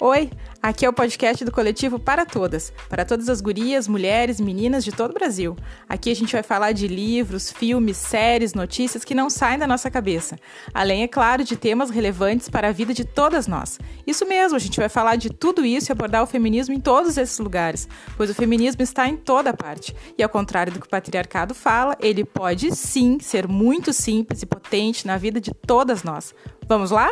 Oi, aqui é o podcast do coletivo Para Todas, para todas as gurias, mulheres, meninas de todo o Brasil. Aqui a gente vai falar de livros, filmes, séries, notícias que não saem da nossa cabeça. Além, é claro, de temas relevantes para a vida de todas nós. Isso mesmo, a gente vai falar de tudo isso e abordar o feminismo em todos esses lugares, pois o feminismo está em toda parte. E ao contrário do que o patriarcado fala, ele pode sim ser muito simples e potente na vida de todas nós. Vamos lá?